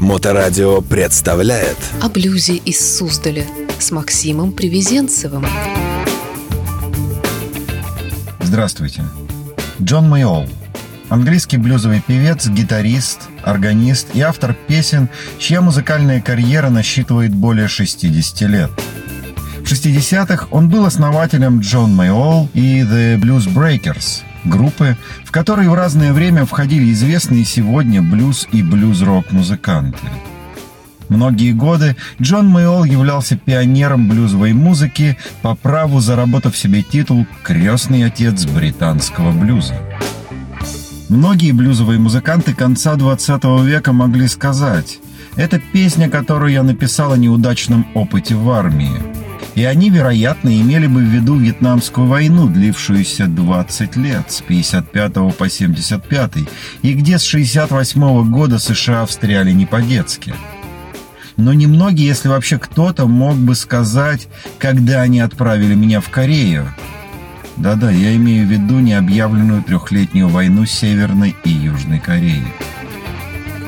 Моторадио представляет О блюзе из Суздаля с Максимом Привезенцевым. Здравствуйте. Джон Мейол. Английский блюзовый певец, гитарист, органист и автор песен, чья музыкальная карьера насчитывает более 60 лет. В 60-х он был основателем Джон Мейол и The Blues Breakers, группы, в которые в разное время входили известные сегодня блюз и блюз-рок музыканты. Многие годы Джон Мэйол являлся пионером блюзовой музыки, по праву заработав себе титул «Крестный отец британского блюза». Многие блюзовые музыканты конца 20 века могли сказать «Это песня, которую я написал о неудачном опыте в армии». И они, вероятно, имели бы в виду Вьетнамскую войну, длившуюся 20 лет, с 55 по 75, и где с 68 года США встряли не по-детски – но немногие, если вообще кто-то, мог бы сказать, когда они отправили меня в Корею. Да-да, я имею в виду необъявленную трехлетнюю войну Северной и Южной Кореи.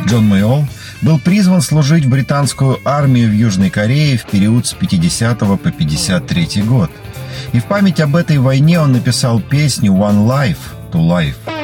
Джон Мэйол был призван служить в британскую армию в Южной Корее в период с 50 по 53 год. И в память об этой войне он написал песню «One Life to Life».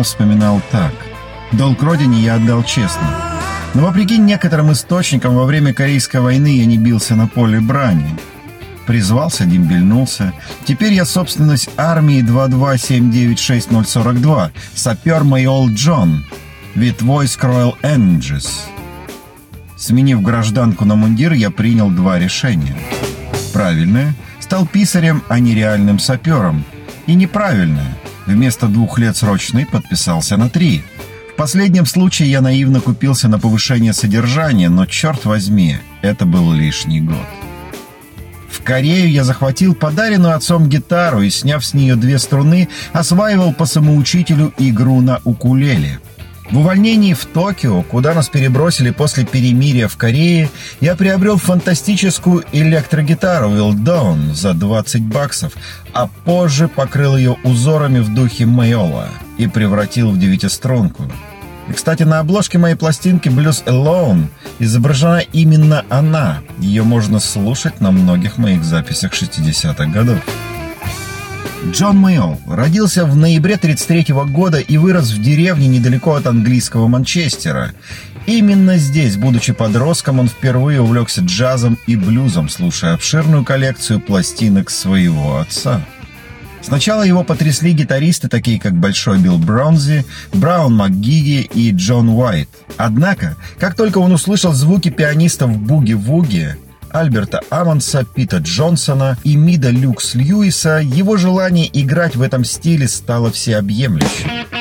Муэлл вспоминал так. «Долг родине я отдал честно. Но вопреки некоторым источникам, во время Корейской войны я не бился на поле брани. Призвался, дембельнулся. Теперь я собственность армии 22796-042, сапер Майол Джон, вид войск Royal Engines. Сменив гражданку на мундир, я принял два решения. Правильное – стал писарем, а не реальным сапером. И неправильное – Вместо двух лет срочный подписался на три. В последнем случае я наивно купился на повышение содержания, но, черт возьми, это был лишний год. В Корею я захватил подаренную отцом гитару и, сняв с нее две струны, осваивал по самоучителю игру на укулеле – в увольнении в Токио, куда нас перебросили после перемирия в Корее, я приобрел фантастическую электрогитару Wildon за 20 баксов, а позже покрыл ее узорами в духе Майола и превратил в девятиструнку. И, кстати, на обложке моей пластинки Blues Alone изображена именно она. Ее можно слушать на многих моих записях 60-х годов. Джон Мэйол родился в ноябре 1933 года и вырос в деревне недалеко от английского Манчестера. Именно здесь, будучи подростком, он впервые увлекся джазом и блюзом, слушая обширную коллекцию пластинок своего отца. Сначала его потрясли гитаристы, такие как Большой Билл Бронзи, Браун МакГиги и Джон Уайт. Однако, как только он услышал звуки пианистов буги-вуги, Альберта Амонса, Пита Джонсона и Мида Люкс Льюиса, его желание играть в этом стиле стало всеобъемлющим.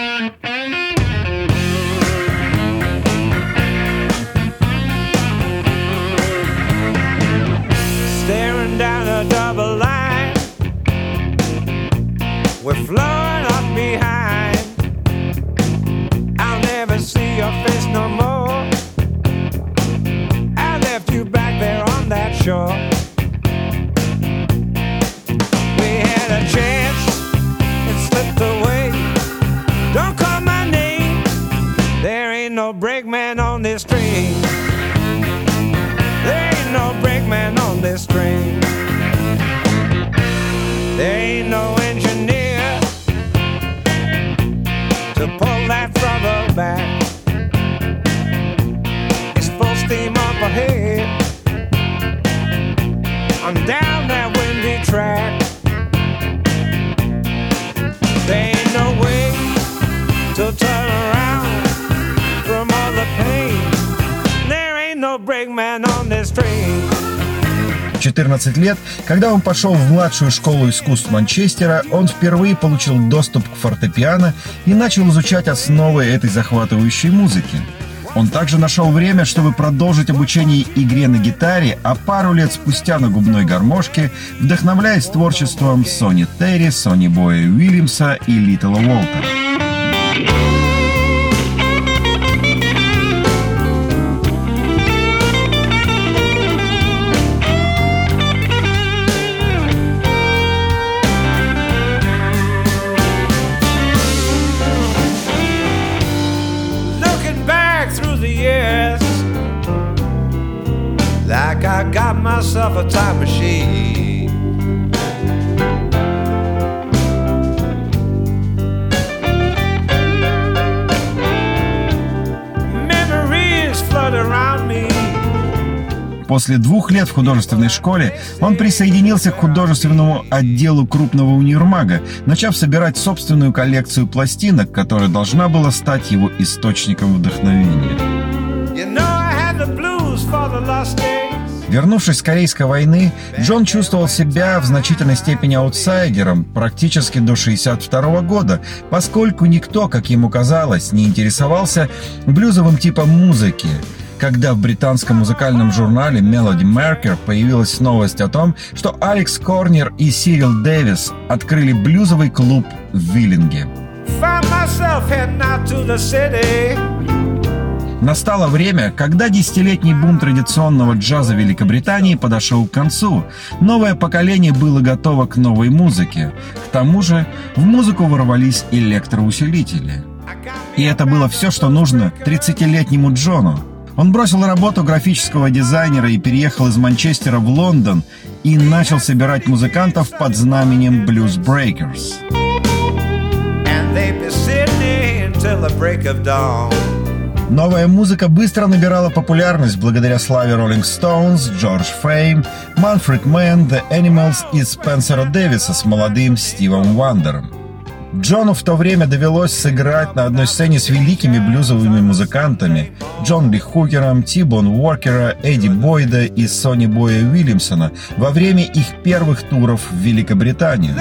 back. It's full steam up ahead. I'm down that windy track. There ain't no way to turn around from all the pain. There ain't no brakeman on this train. 14 лет, когда он пошел в младшую школу искусств Манчестера, он впервые получил доступ к фортепиано и начал изучать основы этой захватывающей музыки. Он также нашел время, чтобы продолжить обучение игре на гитаре, а пару лет спустя на губной гармошке, вдохновляясь творчеством Сони Терри, Сони Боя Уильямса и Литла Уолтера. После двух лет в художественной школе он присоединился к художественному отделу крупного универмага, начав собирать собственную коллекцию пластинок, которая должна была стать его источником вдохновения. You know. Вернувшись с Корейской войны, Джон чувствовал себя в значительной степени аутсайдером практически до 1962 года, поскольку никто, как ему казалось, не интересовался блюзовым типом музыки. Когда в британском музыкальном журнале Melody Maker появилась новость о том, что Алекс Корнер и Сирил Дэвис открыли блюзовый клуб в Виллинге. Настало время, когда десятилетний бум традиционного джаза Великобритании подошел к концу. Новое поколение было готово к новой музыке. К тому же в музыку ворвались электроусилители. И это было все, что нужно 30-летнему Джону. Он бросил работу графического дизайнера и переехал из Манчестера в Лондон и начал собирать музыкантов под знаменем Blues Breakers. Новая музыка быстро набирала популярность благодаря славе Rolling Stones, Джордж Фейм, Manfred Mann, The Animals и Спенсера Дэвиса с молодым Стивом Вандером. Джону в то время довелось сыграть на одной сцене с великими блюзовыми музыкантами Джон Ли Хукером, Ти-Боун Уокера, Эдди Бойда и Сони Боя Уильямсона во время их первых туров в Великобритании.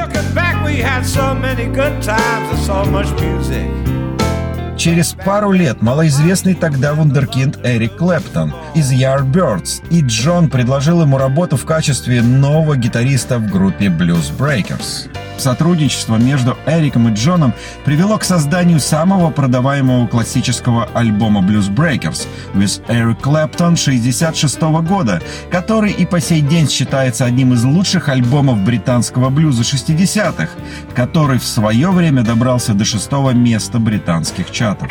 Через пару лет малоизвестный тогда вундеркинд Эрик Клэптон из Yardbirds и Джон предложил ему работу в качестве нового гитариста в группе Blues Breakers. Сотрудничество между Эриком и Джоном привело к созданию самого продаваемого классического альбома Blues Breakers with Eric Clapton 66 года, который и по сей день считается одним из лучших альбомов британского блюза 60-х, который в свое время добрался до шестого места британских чатов.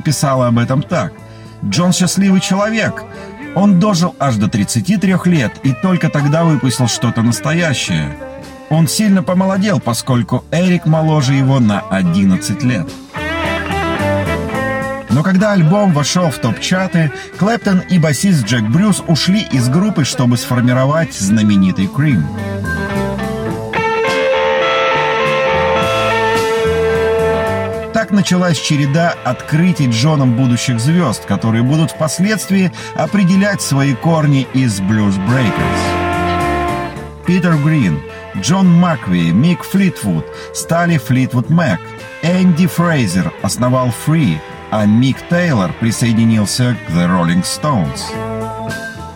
Пресса об этом так. Джон счастливый человек. Он дожил аж до 33 лет и только тогда выпустил что-то настоящее. Он сильно помолодел, поскольку Эрик моложе его на 11 лет. Но когда альбом вошел в топ-чаты, Клэптон и басист Джек Брюс ушли из группы, чтобы сформировать знаменитый Крим. Началась череда открытий Джоном будущих звезд, которые будут впоследствии определять свои корни из Blues Breakers. Питер Грин, Джон Макви, Мик Флитвуд стали Флитвуд Мэк. Энди Фрейзер основал Free, а Мик Тейлор присоединился к The Rolling Stones.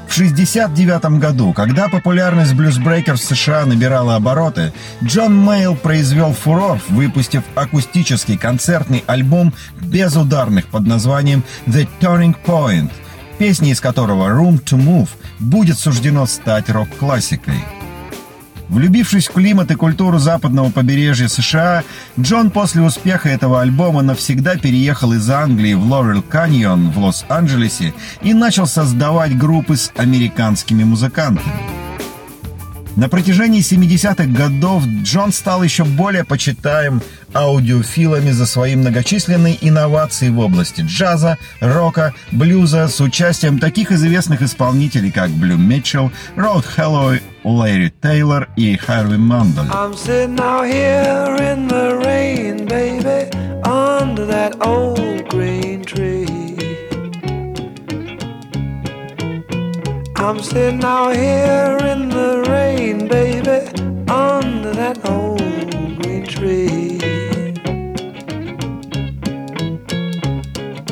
В 1969 году, когда популярность блюзбрейкеров в США набирала обороты, Джон Мейл произвел фурор, выпустив акустический концертный альбом без ударных под названием «The Turning Point», песни из которого «Room to Move» будет суждено стать рок-классикой. Влюбившись в климат и культуру западного побережья США, Джон после успеха этого альбома навсегда переехал из Англии в Лорел Каньон в Лос-Анджелесе и начал создавать группы с американскими музыкантами. На протяжении 70-х годов Джон стал еще более почитаем аудиофилами за свои многочисленные инновации в области джаза, рока, блюза с участием таких известных исполнителей, как Блю Митчелл, Роуд Хэллоуи, Лэри Тейлор и Харви Мандоль. I'm sitting out here in the rain, old green tree.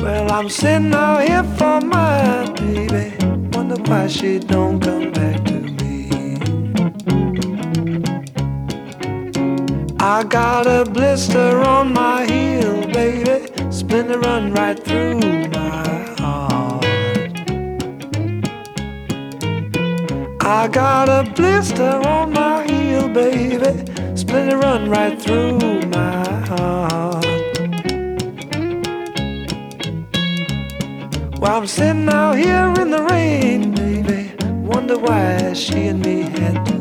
Well, I'm sitting out here for my baby, wonder why she don't come back to me. I got a blister on my heel, baby, splinter run right through my heart. I got a blister on my baby. Split it run right through my heart. While I'm sitting out here in the rain, baby. Wonder why she and me had to.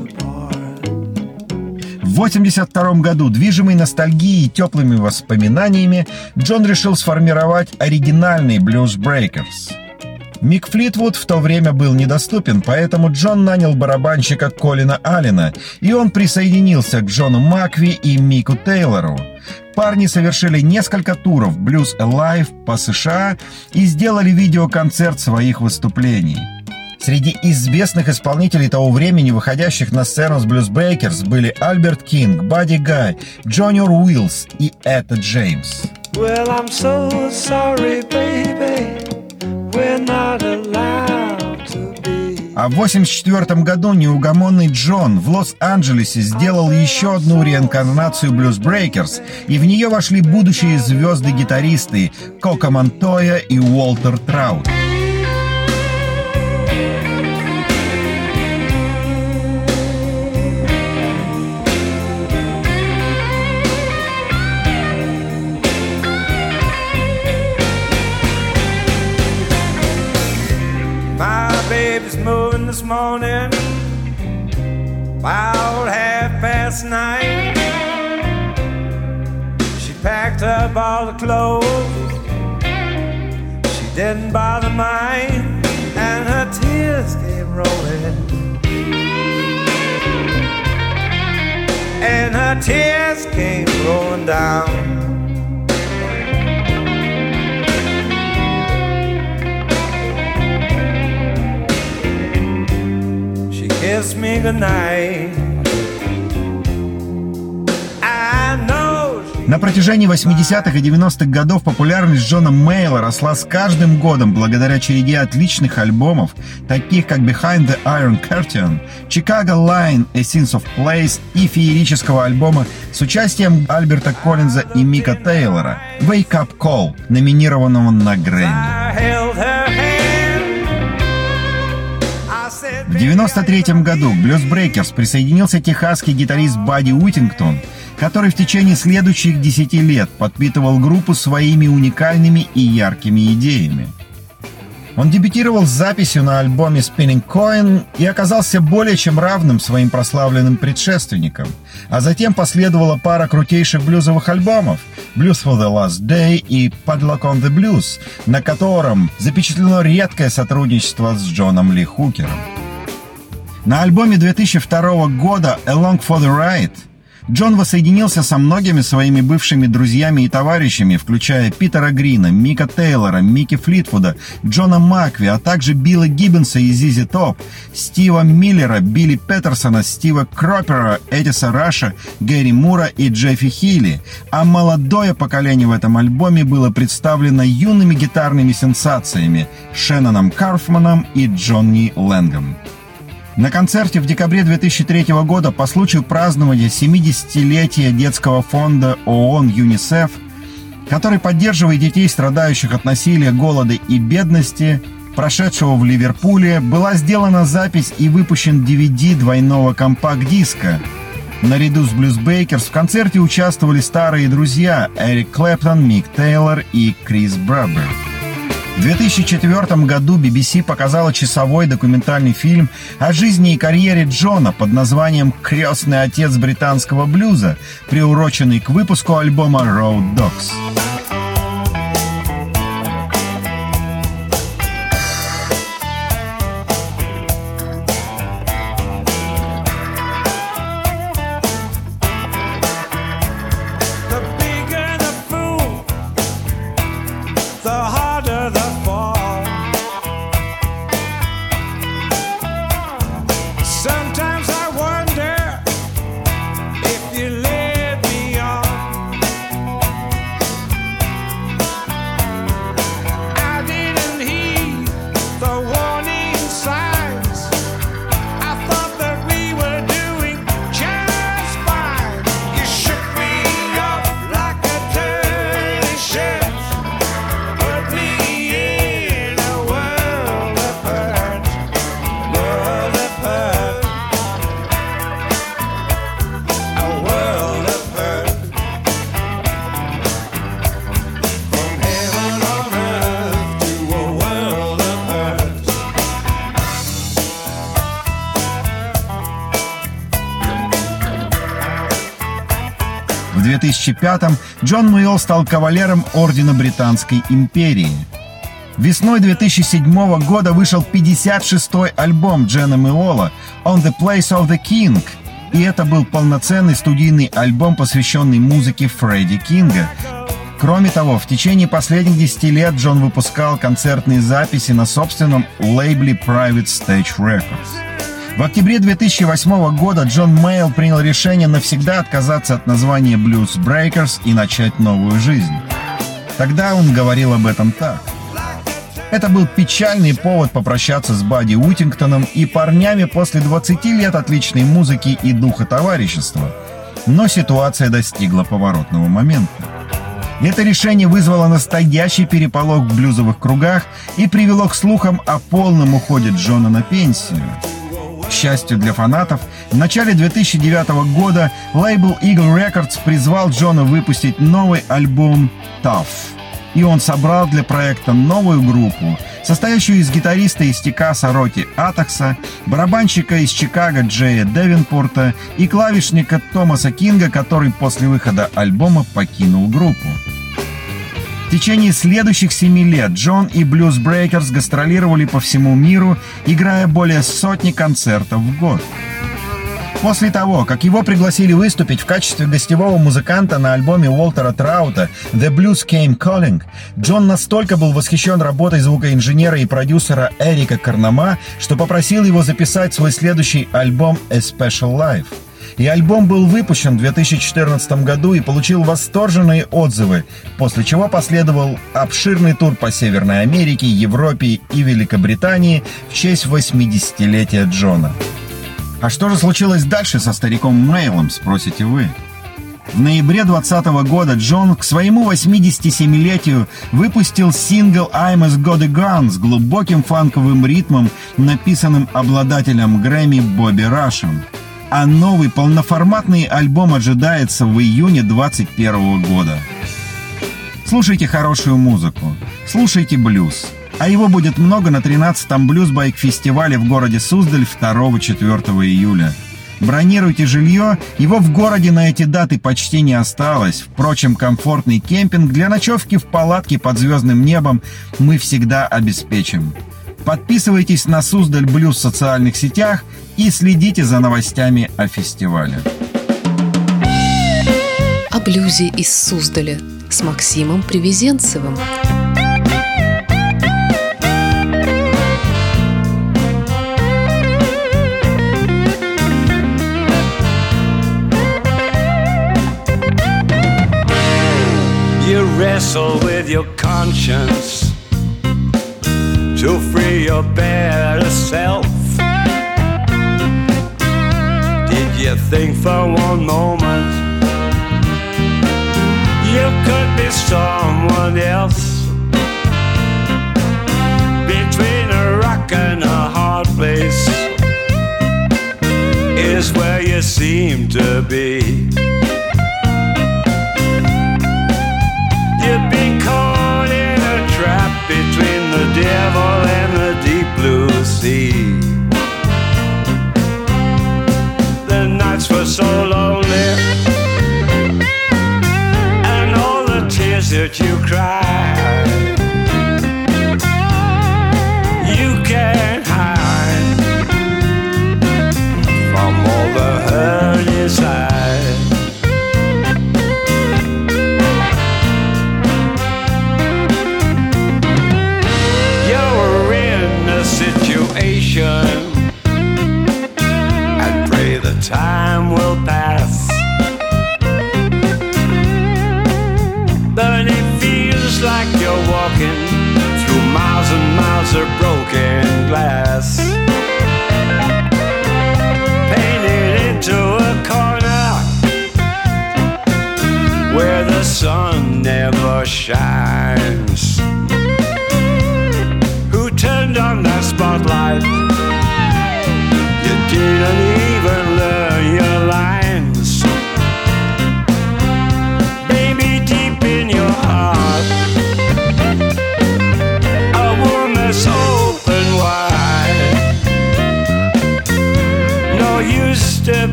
В 1982 году, движимый ностальгией и теплыми воспоминаниями, Джон решил сформировать оригинальный Blues Breakers – Мик Флитвуд в то время был недоступен, поэтому Джон нанял барабанщика Колина Аллена, и он присоединился к Джону Макви и Мику Тейлору. Парни совершили несколько туров Blues Alive по США и сделали видеоконцерт своих выступлений. Среди известных исполнителей того времени, выходящих на сцену с Breakers, были Альберт Кинг, Бадди Гай, Джониор Уиллс и Этта Джеймс. Well, I'm so sorry, baby. А в 1984 году неугомонный Джон в Лос-Анджелесе сделал еще одну реинкарнацию Blues Breakers, и в нее вошли будущие звезды-гитаристы Кока Монтоя и Уолтер Траут. This morning, about half past nine. She packed up all the clothes, she didn't bother mine, and her tears came rolling. And her tears came rolling down. Kiss me goodnight. На протяжении 80-х и 90-х годов популярность Джона Мейла росла с каждым годом благодаря череде отличных альбомов, таких как Behind the Iron Curtain, Chicago Line, A Sense of Place и феерического альбома с участием Альберта Коллинза и Мика Тейлора Wake Up Call, номинированного на Грэмми. В 1993 году к Blues Breakers присоединился техасский гитарист Бадди Уитингтон, который в течение следующих 10 лет подпитывал группу своими уникальными и яркими идеями. Он дебютировал с записью на альбоме Spinning Coin и оказался более чем равным своим прославленным предшественникам. А затем последовала пара крутейших блюзовых альбомов Blues for the Last Day и Padlock on the Blues, на котором запечатлено редкое сотрудничество с Джоном Ли Хукером. На альбоме 2002 года Along for the Ride Джон воссоединился со многими своими бывшими друзьями и товарищами, включая Питера Грина, Мика Тейлора, Микки Флитвуда, Джона Макви, а также Билла Гиббонса из ZZ Top, Стива Миллера, Билли Петерсона, Стива Кропера, Отиса Раша, Гэри Мура и Джеффа Хили. А молодое поколение в этом альбоме было представлено юными гитарными сенсациями Шенноном Карфманом и Джонни Лэнгом. На концерте в декабре 2003 года по случаю празднования 70-летия детского фонда ООН ЮНИСЕФ, который поддерживает детей, страдающих от насилия, голода и бедности, прошедшего в Ливерпуле, была сделана запись и выпущен DVD двойного компакт-диска. Наряду с Блюз Бейкерс в концерте участвовали старые друзья Эрик Клэптон, Мик Тейлор и Крис Браббер. В 2004 году BBC показала часовой документальный фильм о жизни и карьере Джона под названием «Крестный отец британского блюза», приуроченный к выпуску альбома «Road Dogs». 2005-м Джон Муэлл стал кавалером Ордена Британской империи. Весной 2007 года вышел 56-й альбом Джена Муэлла «On the Place of the King», и это был полноценный студийный альбом, посвященный музыке Фредди Кинга. Кроме того, в течение последних 10 лет Джон выпускал концертные записи на собственном лейбле Private Stage Records. В октябре 2008 года Джон Мейл принял решение навсегда отказаться от названия Blues Breakers и начать новую жизнь. Тогда он говорил об этом так. Это был печальный повод попрощаться с Бадди Утингтоном и парнями после 20 лет отличной музыки и духа товарищества. Но ситуация достигла поворотного момента. Это решение вызвало настоящий переполох в блюзовых кругах и привело к слухам о полном уходе Джона на пенсию. Счастью для фанатов, в начале 2009 года лейбл Eagle Records призвал Джона выпустить новый альбом Tough. И он собрал для проекта новую группу, состоящую из гитариста из Техаса Роти Атакса, барабанщика из Чикаго Джея Девинпорта и клавишника Томаса Кинга, который после выхода альбома покинул группу. В течение следующих семи лет Джон и Blues Breakers гастролировали по всему миру, играя более сотни концертов в год. После того, как его пригласили выступить в качестве гостевого музыканта на альбоме Уолтера Траута «The Blues Came Calling», Джон настолько был восхищен работой звукоинженера и продюсера Эрика Карнама, что попросил его записать свой следующий альбом «A Special Life». И альбом был выпущен в 2014 году и получил восторженные отзывы, после чего последовал обширный тур по Северной Америке, Европе и Великобритании в честь 80-летия Джона. А что же случилось дальше со стариком Мейлом, спросите вы? В ноябре 2020 года Джон к своему 87-летию выпустил сингл «I'm as God a Gun» с глубоким фанковым ритмом, написанным обладателем Грэмми Бобби Рашем. А новый полноформатный альбом ожидается в июне 2021 года. Слушайте хорошую музыку, слушайте блюз. А его будет много на 13-м блюзбайк-фестивале в городе Суздаль 2-4 июля. Бронируйте жилье, его в городе на эти даты почти не осталось. Впрочем, комфортный кемпинг для ночевки в палатке под звездным небом мы всегда обеспечим. Подписывайтесь на Суздаль Блюз в социальных сетях и следите за новостями о фестивале. О блюзе из Суздаля с Максимом Привезенцевым. You wrestle with your conscience to free your better self. Did you think for one moment you could be someone else? Between a rock and a hard place is where you seem to be. broken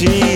dream